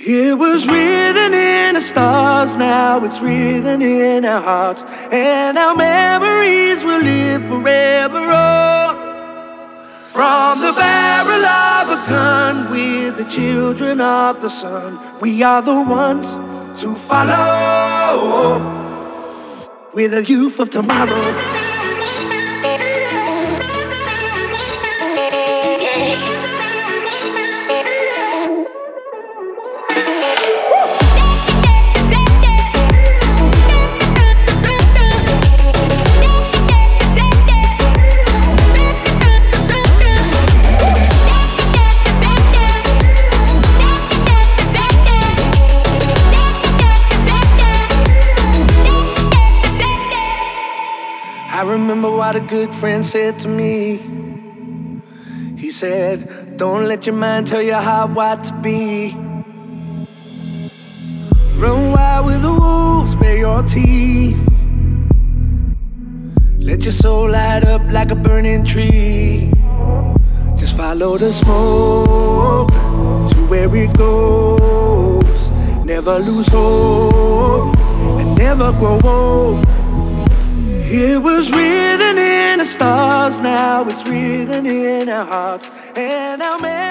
It was written in the stars, now it's written in our hearts, and our memories will live forever on. From the barrel of a gun, with the children of the sun, we are the ones to follow. We're the youth of tomorrow. I remember what a good friend said to me. He said, Don't let your mind tell you how what to be. Run wild with the wolves, bare your teeth. Let your soul light up like a burning tree. Just follow the smoke to where it goes. Never lose hope and never grow old. It was written in the stars, now it's written in our hearts, and our memories.